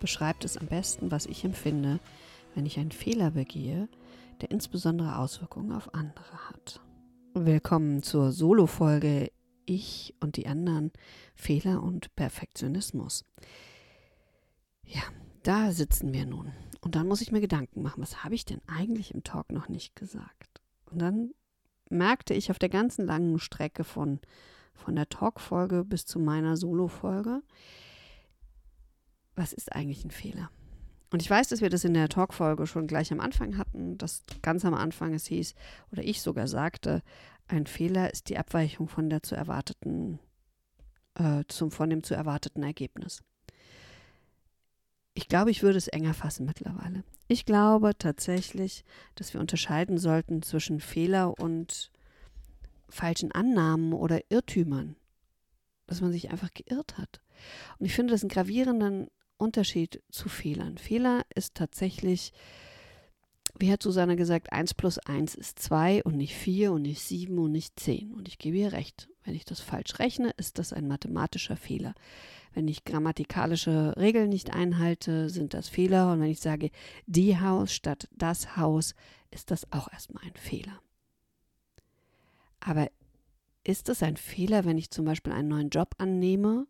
beschreibt es am besten, was ich empfinde, wenn ich einen Fehler begehe, der insbesondere Auswirkungen auf andere hat. Willkommen zur Solo-Folge Ich und die anderen Fehler und Perfektionismus. Ja, da sitzen wir nun. Und dann muss ich mir Gedanken machen, was habe ich denn eigentlich im Talk noch nicht gesagt? Und dann merkte ich auf der ganzen langen Strecke von, von der Talk-Folge bis zu meiner Solo-Folge, was ist eigentlich ein Fehler? Und ich weiß, dass wir das in der Talkfolge schon gleich am Anfang hatten, dass ganz am Anfang es hieß, oder ich sogar sagte, ein Fehler ist die Abweichung von der zu erwarteten, äh, zum, von dem zu erwarteten Ergebnis. Ich glaube, ich würde es enger fassen mittlerweile. Ich glaube tatsächlich, dass wir unterscheiden sollten zwischen Fehler und falschen Annahmen oder Irrtümern. Dass man sich einfach geirrt hat. Und ich finde das einen gravierenden Unterschied zu Fehlern. Fehler ist tatsächlich, wie hat Susanne gesagt, 1 plus 1 ist 2 und nicht 4 und nicht 7 und nicht 10. Und ich gebe ihr recht. Wenn ich das falsch rechne, ist das ein mathematischer Fehler. Wenn ich grammatikalische Regeln nicht einhalte, sind das Fehler. Und wenn ich sage die Haus statt das Haus, ist das auch erstmal ein Fehler. Aber ist es ein Fehler, wenn ich zum Beispiel einen neuen Job annehme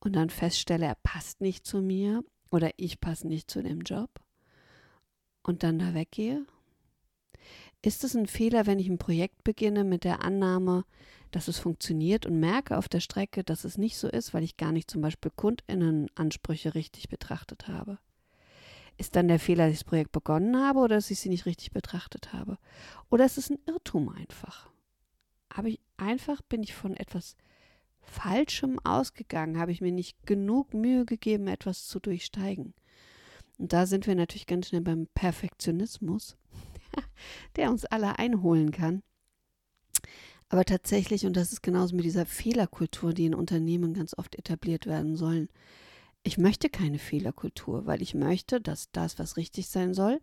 und dann feststelle, er passt nicht zu mir oder ich passe nicht zu dem Job und dann da weggehe? Ist es ein Fehler, wenn ich ein Projekt beginne mit der Annahme, dass es funktioniert und merke auf der Strecke, dass es nicht so ist, weil ich gar nicht zum Beispiel Kundinnenansprüche richtig betrachtet habe? Ist dann der Fehler, dass ich das Projekt begonnen habe oder dass ich sie nicht richtig betrachtet habe? Oder ist es ein Irrtum einfach? Habe ich einfach, bin ich von etwas Falschem ausgegangen? Habe ich mir nicht genug Mühe gegeben, etwas zu durchsteigen? Und da sind wir natürlich ganz schnell beim Perfektionismus, der uns alle einholen kann. Aber tatsächlich, und das ist genauso mit dieser Fehlerkultur, die in Unternehmen ganz oft etabliert werden sollen, ich möchte keine Fehlerkultur, weil ich möchte, dass das, was richtig sein soll,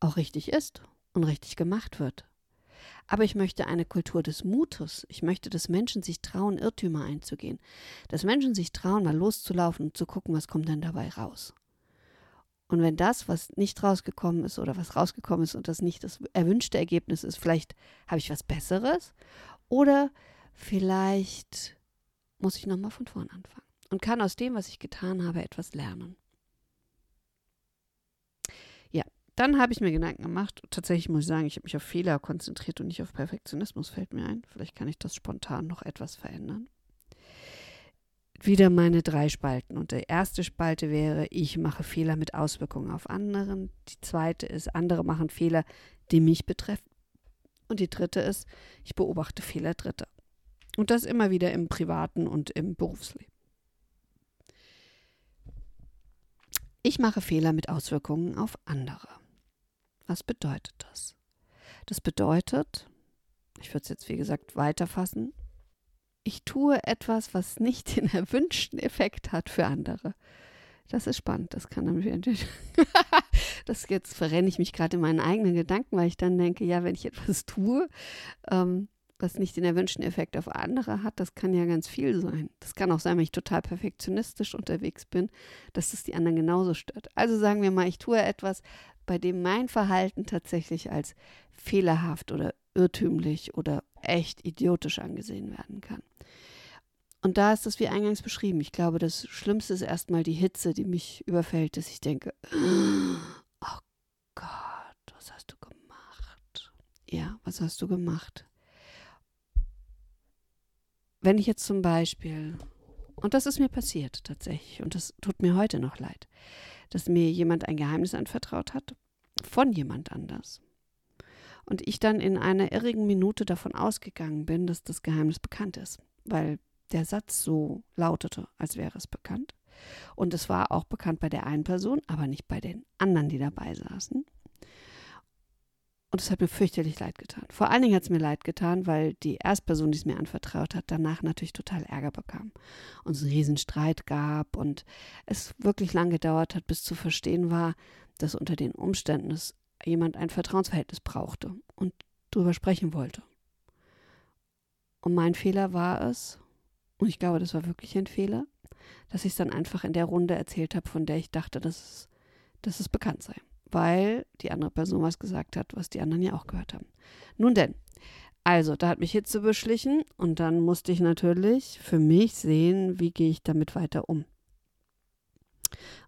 auch richtig ist und richtig gemacht wird. Aber ich möchte eine Kultur des Mutes. Ich möchte, dass Menschen sich trauen, Irrtümer einzugehen. Dass Menschen sich trauen, mal loszulaufen und zu gucken, was kommt dann dabei raus. Und wenn das, was nicht rausgekommen ist oder was rausgekommen ist und das nicht das erwünschte Ergebnis ist, vielleicht habe ich was Besseres oder vielleicht muss ich nochmal von vorn anfangen und kann aus dem, was ich getan habe, etwas lernen. Dann habe ich mir Gedanken gemacht. Tatsächlich muss ich sagen, ich habe mich auf Fehler konzentriert und nicht auf Perfektionismus, fällt mir ein. Vielleicht kann ich das spontan noch etwas verändern. Wieder meine drei Spalten. Und die erste Spalte wäre, ich mache Fehler mit Auswirkungen auf anderen. Die zweite ist, andere machen Fehler, die mich betreffen. Und die dritte ist, ich beobachte Fehler Dritter. Und das immer wieder im privaten und im Berufsleben. Ich mache Fehler mit Auswirkungen auf andere. Was bedeutet das? Das bedeutet, ich würde es jetzt wie gesagt weiterfassen, ich tue etwas, was nicht den erwünschten Effekt hat für andere. Das ist spannend. Das kann nämlich. das jetzt verrenne ich mich gerade in meinen eigenen Gedanken, weil ich dann denke, ja, wenn ich etwas tue, ähm, was nicht den erwünschten Effekt auf andere hat, das kann ja ganz viel sein. Das kann auch sein, wenn ich total perfektionistisch unterwegs bin, dass es die anderen genauso stört. Also sagen wir mal, ich tue etwas, bei dem mein Verhalten tatsächlich als fehlerhaft oder irrtümlich oder echt idiotisch angesehen werden kann. Und da ist das wie eingangs beschrieben. Ich glaube, das Schlimmste ist erstmal die Hitze, die mich überfällt, dass ich denke, oh Gott, was hast du gemacht? Ja, was hast du gemacht? Wenn ich jetzt zum Beispiel, und das ist mir passiert tatsächlich, und das tut mir heute noch leid, dass mir jemand ein Geheimnis anvertraut hat von jemand anders. Und ich dann in einer irrigen Minute davon ausgegangen bin, dass das Geheimnis bekannt ist, weil der Satz so lautete, als wäre es bekannt. Und es war auch bekannt bei der einen Person, aber nicht bei den anderen, die dabei saßen. Und es hat mir fürchterlich leid getan. Vor allen Dingen hat es mir leid getan, weil die Erstperson, die es mir anvertraut hat, danach natürlich total Ärger bekam. Und es einen Riesenstreit gab und es wirklich lang gedauert hat, bis zu verstehen war, dass unter den Umständen es jemand ein Vertrauensverhältnis brauchte und darüber sprechen wollte. Und mein Fehler war es, und ich glaube, das war wirklich ein Fehler, dass ich es dann einfach in der Runde erzählt habe, von der ich dachte, dass es, dass es bekannt sei weil die andere Person was gesagt hat, was die anderen ja auch gehört haben. Nun denn, also, da hat mich Hitze beschlichen und dann musste ich natürlich für mich sehen, wie gehe ich damit weiter um.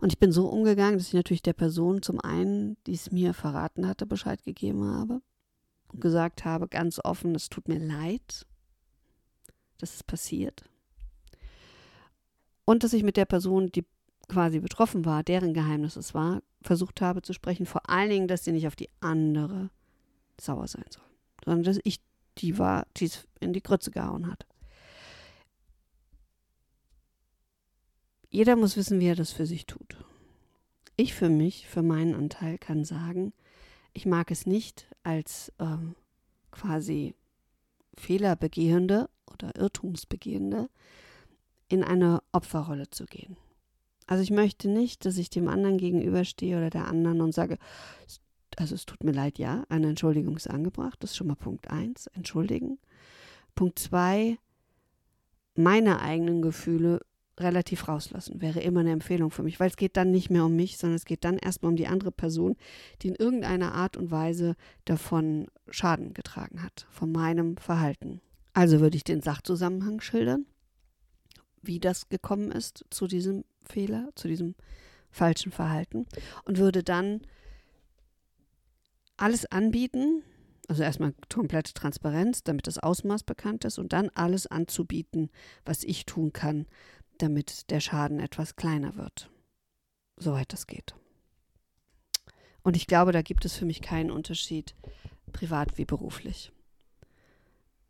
Und ich bin so umgegangen, dass ich natürlich der Person zum einen, die es mir verraten hatte, Bescheid gegeben habe und gesagt habe, ganz offen, es tut mir leid, dass es passiert. Und dass ich mit der Person, die quasi betroffen war, deren Geheimnis es war, versucht habe zu sprechen. Vor allen Dingen, dass sie nicht auf die andere sauer sein soll, sondern dass ich die war, die es in die Grütze gehauen hat. Jeder muss wissen, wie er das für sich tut. Ich für mich, für meinen Anteil, kann sagen, ich mag es nicht als ähm, quasi Fehlerbegehende oder Irrtumsbegehende in eine Opferrolle zu gehen. Also ich möchte nicht, dass ich dem anderen gegenüberstehe oder der anderen und sage, also es tut mir leid, ja, eine Entschuldigung ist angebracht. Das ist schon mal Punkt eins, entschuldigen. Punkt zwei, meine eigenen Gefühle relativ rauslassen, wäre immer eine Empfehlung für mich, weil es geht dann nicht mehr um mich, sondern es geht dann erstmal um die andere Person, die in irgendeiner Art und Weise davon Schaden getragen hat, von meinem Verhalten. Also würde ich den Sachzusammenhang schildern, wie das gekommen ist zu diesem Fehler, zu diesem falschen Verhalten und würde dann alles anbieten, also erstmal komplette Transparenz, damit das Ausmaß bekannt ist und dann alles anzubieten, was ich tun kann, damit der Schaden etwas kleiner wird, soweit das geht. Und ich glaube, da gibt es für mich keinen Unterschied, privat wie beruflich.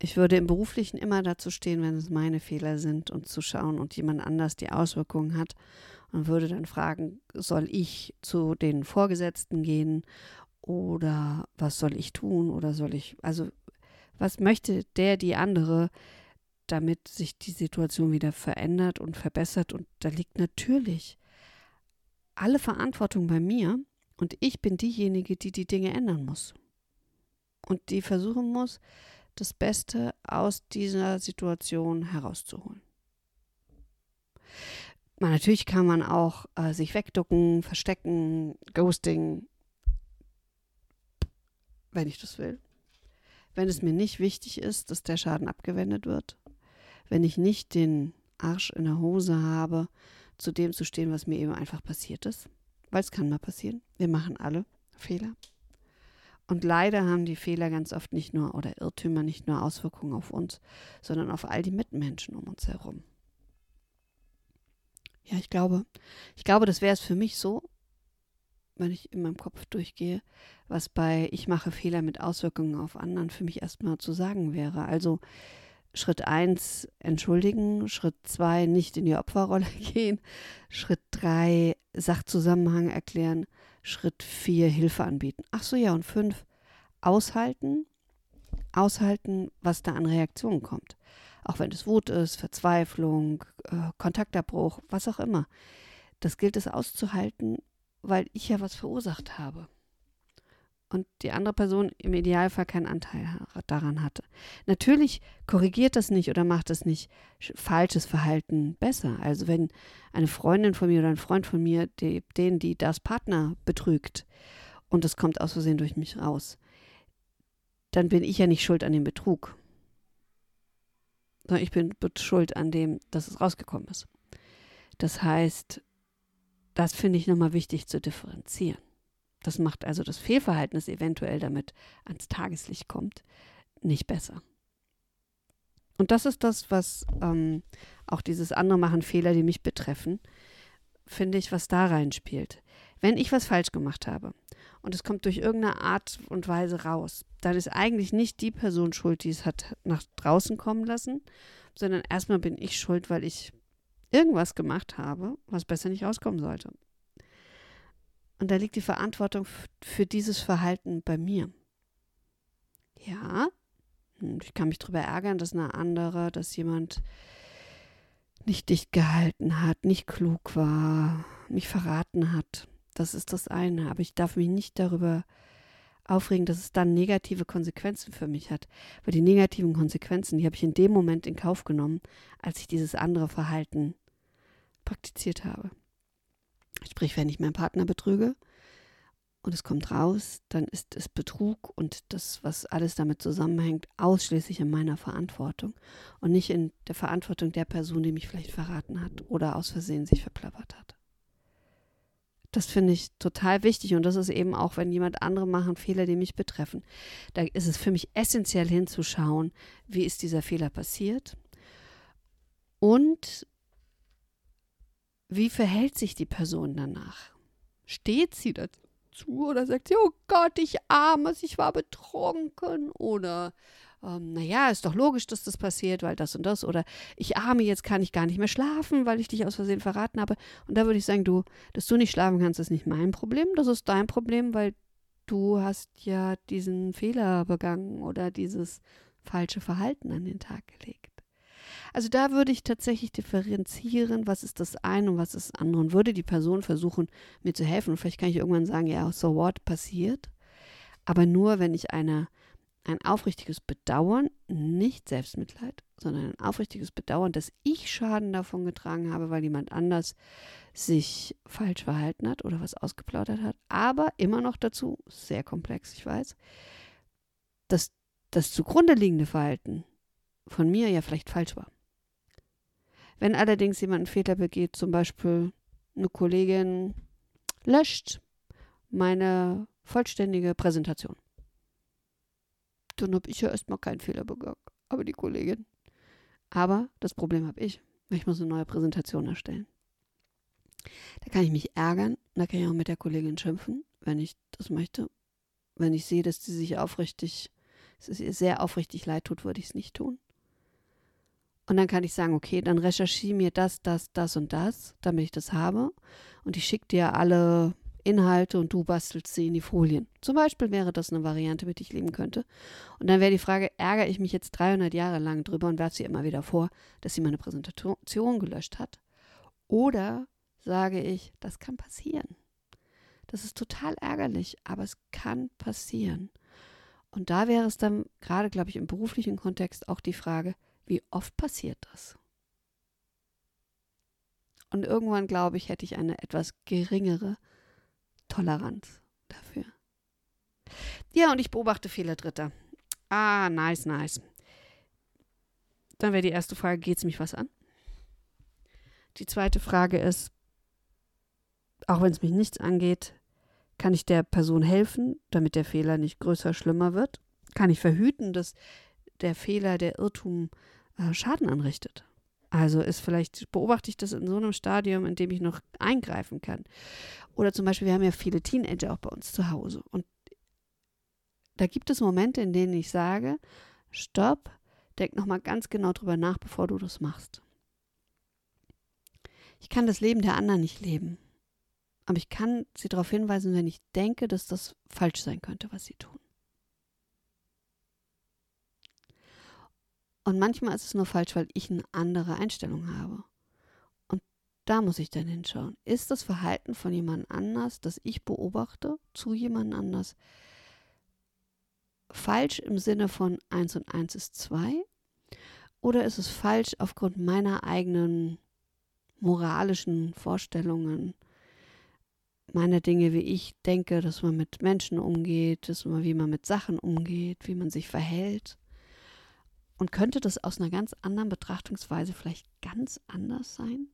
Ich würde im Beruflichen immer dazu stehen, wenn es meine Fehler sind und zu schauen und jemand anders die Auswirkungen hat und würde dann fragen, soll ich zu den Vorgesetzten gehen oder was soll ich tun oder soll ich, also was möchte der, die andere, damit sich die Situation wieder verändert und verbessert? Und da liegt natürlich alle Verantwortung bei mir und ich bin diejenige, die die Dinge ändern muss und die versuchen muss, das Beste aus dieser Situation herauszuholen. Man, natürlich kann man auch äh, sich wegducken, verstecken, Ghosting, wenn ich das will. Wenn es mir nicht wichtig ist, dass der Schaden abgewendet wird, wenn ich nicht den Arsch in der Hose habe, zu dem zu stehen, was mir eben einfach passiert ist, weil es kann mal passieren. Wir machen alle Fehler. Und leider haben die Fehler ganz oft nicht nur oder Irrtümer nicht nur Auswirkungen auf uns, sondern auf all die Mitmenschen um uns herum. Ja, ich glaube, ich glaube, das wäre es für mich so, wenn ich in meinem Kopf durchgehe, was bei ich mache Fehler mit Auswirkungen auf anderen für mich erstmal zu sagen wäre. Also Schritt 1 entschuldigen, Schritt 2 nicht in die Opferrolle gehen, Schritt 3 Sachzusammenhang erklären, Schritt 4 Hilfe anbieten. Ach so, ja, und 5 aushalten, aushalten, was da an Reaktionen kommt. Auch wenn es Wut ist, Verzweiflung, äh, Kontaktabbruch, was auch immer. Das gilt es auszuhalten, weil ich ja was verursacht habe und die andere Person im Idealfall keinen Anteil daran hatte. Natürlich korrigiert das nicht oder macht das nicht falsches Verhalten besser. Also wenn eine Freundin von mir oder ein Freund von mir, die, den, die das Partner betrügt und das kommt aus Versehen durch mich raus, dann bin ich ja nicht schuld an dem Betrug. Sondern ich bin schuld an dem, dass es rausgekommen ist. Das heißt, das finde ich nochmal wichtig zu differenzieren. Das macht also das Fehlverhalten, das eventuell damit ans Tageslicht kommt, nicht besser. Und das ist das, was ähm, auch dieses andere machen Fehler, die mich betreffen, finde ich, was da reinspielt. Wenn ich was falsch gemacht habe und es kommt durch irgendeine Art und Weise raus, dann ist eigentlich nicht die Person schuld, die es hat nach draußen kommen lassen, sondern erstmal bin ich schuld, weil ich irgendwas gemacht habe, was besser nicht rauskommen sollte. Und da liegt die Verantwortung für dieses Verhalten bei mir. Ja, ich kann mich darüber ärgern, dass eine andere, dass jemand nicht dicht gehalten hat, nicht klug war, mich verraten hat. Das ist das eine. Aber ich darf mich nicht darüber aufregen, dass es dann negative Konsequenzen für mich hat. Weil die negativen Konsequenzen, die habe ich in dem Moment in Kauf genommen, als ich dieses andere Verhalten praktiziert habe. Sprich, wenn ich meinen Partner betrüge und es kommt raus, dann ist es Betrug und das, was alles damit zusammenhängt, ausschließlich in meiner Verantwortung und nicht in der Verantwortung der Person, die mich vielleicht verraten hat oder aus Versehen sich verplappert hat. Das finde ich total wichtig und das ist eben auch, wenn jemand andere machen Fehler, die mich betreffen. Da ist es für mich essentiell hinzuschauen, wie ist dieser Fehler passiert und wie verhält sich die Person danach? Steht sie dazu oder sagt sie, oh Gott, ich armes, ich war betrunken oder ähm, naja, ist doch logisch, dass das passiert, weil das und das oder ich arme, jetzt kann ich gar nicht mehr schlafen, weil ich dich aus Versehen verraten habe. Und da würde ich sagen, du, dass du nicht schlafen kannst, ist nicht mein Problem, das ist dein Problem, weil du hast ja diesen Fehler begangen oder dieses falsche Verhalten an den Tag gelegt. Also da würde ich tatsächlich differenzieren, was ist das eine und was ist das andere und würde die Person versuchen, mir zu helfen. Und vielleicht kann ich irgendwann sagen, ja, so what passiert. Aber nur, wenn ich eine, ein aufrichtiges Bedauern, nicht Selbstmitleid, sondern ein aufrichtiges Bedauern, dass ich Schaden davon getragen habe, weil jemand anders sich falsch verhalten hat oder was ausgeplaudert hat. Aber immer noch dazu, sehr komplex, ich weiß, dass das zugrunde liegende Verhalten von mir ja vielleicht falsch war. Wenn allerdings jemand einen Fehler begeht, zum Beispiel eine Kollegin löscht meine vollständige Präsentation, dann habe ich ja erstmal keinen Fehler begangen, aber die Kollegin. Aber das Problem habe ich. Ich muss eine neue Präsentation erstellen. Da kann ich mich ärgern, da kann ich auch mit der Kollegin schimpfen, wenn ich das möchte. Wenn ich sehe, dass sie sich aufrichtig, es ihr sehr aufrichtig leid tut, würde ich es nicht tun. Und dann kann ich sagen, okay, dann recherchiere mir das, das, das und das, damit ich das habe. Und ich schicke dir alle Inhalte und du bastelst sie in die Folien. Zum Beispiel wäre das eine Variante, mit der ich leben könnte. Und dann wäre die Frage, ärgere ich mich jetzt 300 Jahre lang drüber und werfe sie immer wieder vor, dass sie meine Präsentation gelöscht hat? Oder sage ich, das kann passieren. Das ist total ärgerlich, aber es kann passieren. Und da wäre es dann gerade, glaube ich, im beruflichen Kontext auch die Frage, wie oft passiert das? Und irgendwann, glaube ich, hätte ich eine etwas geringere Toleranz dafür. Ja, und ich beobachte Fehler Dritter. Ah, nice, nice. Dann wäre die erste Frage, geht es mich was an? Die zweite Frage ist, auch wenn es mich nichts angeht, kann ich der Person helfen, damit der Fehler nicht größer, schlimmer wird? Kann ich verhüten, dass der Fehler, der Irrtum äh, Schaden anrichtet. Also ist vielleicht, beobachte ich das in so einem Stadium, in dem ich noch eingreifen kann. Oder zum Beispiel, wir haben ja viele Teenager auch bei uns zu Hause. Und da gibt es Momente, in denen ich sage, stopp, denk nochmal ganz genau drüber nach, bevor du das machst. Ich kann das Leben der anderen nicht leben. Aber ich kann sie darauf hinweisen, wenn ich denke, dass das falsch sein könnte, was sie tun. Und manchmal ist es nur falsch, weil ich eine andere Einstellung habe. Und da muss ich dann hinschauen. Ist das Verhalten von jemand anders, das ich beobachte, zu jemand anders, falsch im Sinne von 1 und 1 ist 2? Oder ist es falsch aufgrund meiner eigenen moralischen Vorstellungen, meiner Dinge, wie ich denke, dass man mit Menschen umgeht, dass man, wie man mit Sachen umgeht, wie man sich verhält? Und könnte das aus einer ganz anderen Betrachtungsweise vielleicht ganz anders sein?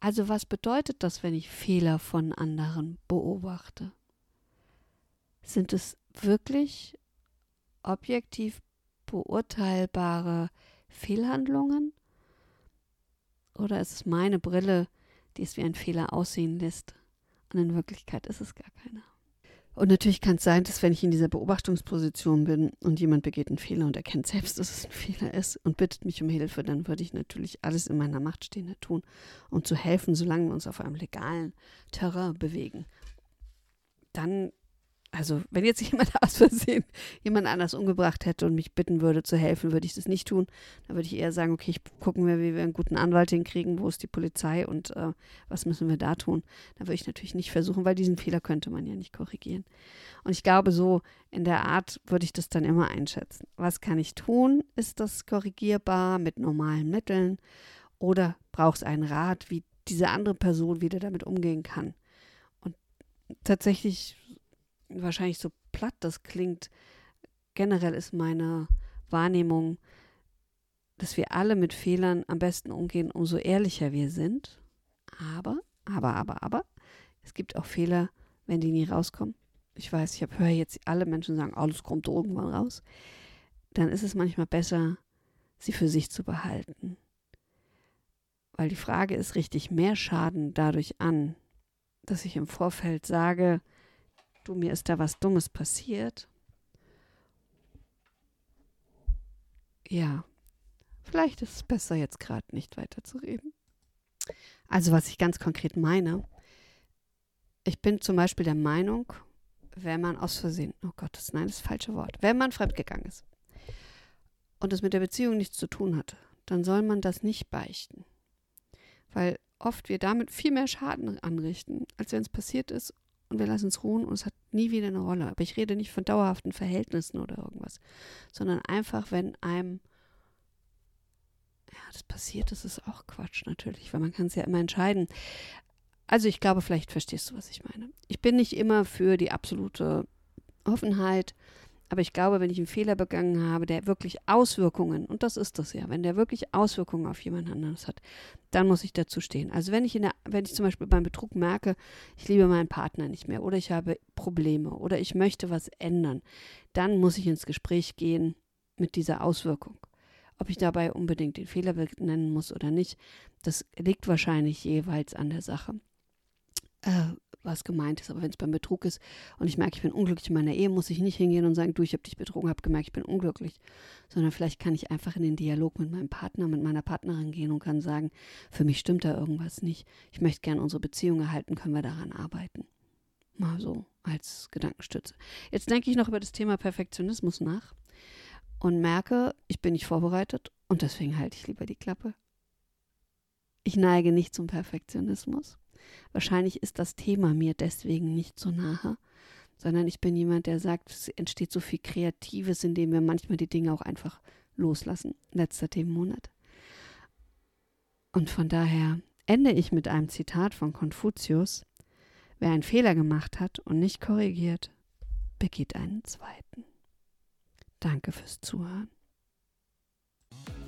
Also was bedeutet das, wenn ich Fehler von anderen beobachte? Sind es wirklich objektiv beurteilbare Fehlhandlungen? Oder ist es meine Brille, die es wie ein Fehler aussehen lässt? Und in Wirklichkeit ist es gar keiner. Und natürlich kann es sein, dass wenn ich in dieser Beobachtungsposition bin und jemand begeht einen Fehler und erkennt selbst, dass es ein Fehler ist und bittet mich um Hilfe, dann würde ich natürlich alles in meiner Macht Stehende tun, um zu helfen, solange wir uns auf einem legalen Terrain bewegen. Dann also, wenn jetzt jemand aus Versehen jemand anders umgebracht hätte und mich bitten würde zu helfen, würde ich das nicht tun. Dann würde ich eher sagen, okay, gucken wir, wie wir einen guten Anwalt hinkriegen, wo ist die Polizei und äh, was müssen wir da tun. Da würde ich natürlich nicht versuchen, weil diesen Fehler könnte man ja nicht korrigieren. Und ich glaube, so in der Art würde ich das dann immer einschätzen. Was kann ich tun? Ist das korrigierbar mit normalen Mitteln? Oder braucht es einen Rat, wie diese andere Person wieder damit umgehen kann? Und tatsächlich wahrscheinlich so platt das klingt, generell ist meine Wahrnehmung, dass wir alle mit Fehlern am besten umgehen, umso ehrlicher wir sind. Aber, aber, aber, aber, es gibt auch Fehler, wenn die nie rauskommen. Ich weiß, ich höre jetzt alle Menschen sagen, alles kommt irgendwann raus. Dann ist es manchmal besser, sie für sich zu behalten. Weil die Frage ist, richtig mehr Schaden dadurch an, dass ich im Vorfeld sage, du, mir ist da was Dummes passiert. Ja, vielleicht ist es besser, jetzt gerade nicht weiterzureden. Also, was ich ganz konkret meine, ich bin zum Beispiel der Meinung, wenn man aus Versehen, oh Gott, das, nein, das ist das falsche Wort, wenn man fremdgegangen ist und es mit der Beziehung nichts zu tun hat, dann soll man das nicht beichten. Weil oft wir damit viel mehr Schaden anrichten, als wenn es passiert ist und wir lassen es ruhen und es hat nie wieder eine Rolle. Aber ich rede nicht von dauerhaften Verhältnissen oder irgendwas, sondern einfach, wenn einem ja, das passiert, das ist auch Quatsch natürlich, weil man kann es ja immer entscheiden. Also ich glaube, vielleicht verstehst du, was ich meine. Ich bin nicht immer für die absolute Offenheit, aber ich glaube, wenn ich einen Fehler begangen habe, der wirklich Auswirkungen, und das ist das ja, wenn der wirklich Auswirkungen auf jemand anderes hat, dann muss ich dazu stehen. Also wenn ich der, wenn ich zum Beispiel beim Betrug merke, ich liebe meinen Partner nicht mehr oder ich habe Probleme oder ich möchte was ändern, dann muss ich ins Gespräch gehen mit dieser Auswirkung. Ob ich dabei unbedingt den Fehler nennen muss oder nicht, das liegt wahrscheinlich jeweils an der Sache. Äh, was gemeint ist. Aber wenn es beim Betrug ist und ich merke, ich bin unglücklich in meiner Ehe, muss ich nicht hingehen und sagen, du, ich habe dich betrogen, habe gemerkt, ich bin unglücklich. Sondern vielleicht kann ich einfach in den Dialog mit meinem Partner, mit meiner Partnerin gehen und kann sagen, für mich stimmt da irgendwas nicht. Ich möchte gerne unsere Beziehung erhalten, können wir daran arbeiten. Mal so als Gedankenstütze. Jetzt denke ich noch über das Thema Perfektionismus nach und merke, ich bin nicht vorbereitet und deswegen halte ich lieber die Klappe. Ich neige nicht zum Perfektionismus. Wahrscheinlich ist das Thema mir deswegen nicht so nahe, sondern ich bin jemand, der sagt, es entsteht so viel Kreatives, indem wir manchmal die Dinge auch einfach loslassen. Letzter Themenmonat. Und von daher ende ich mit einem Zitat von Konfuzius. Wer einen Fehler gemacht hat und nicht korrigiert, begeht einen zweiten. Danke fürs Zuhören.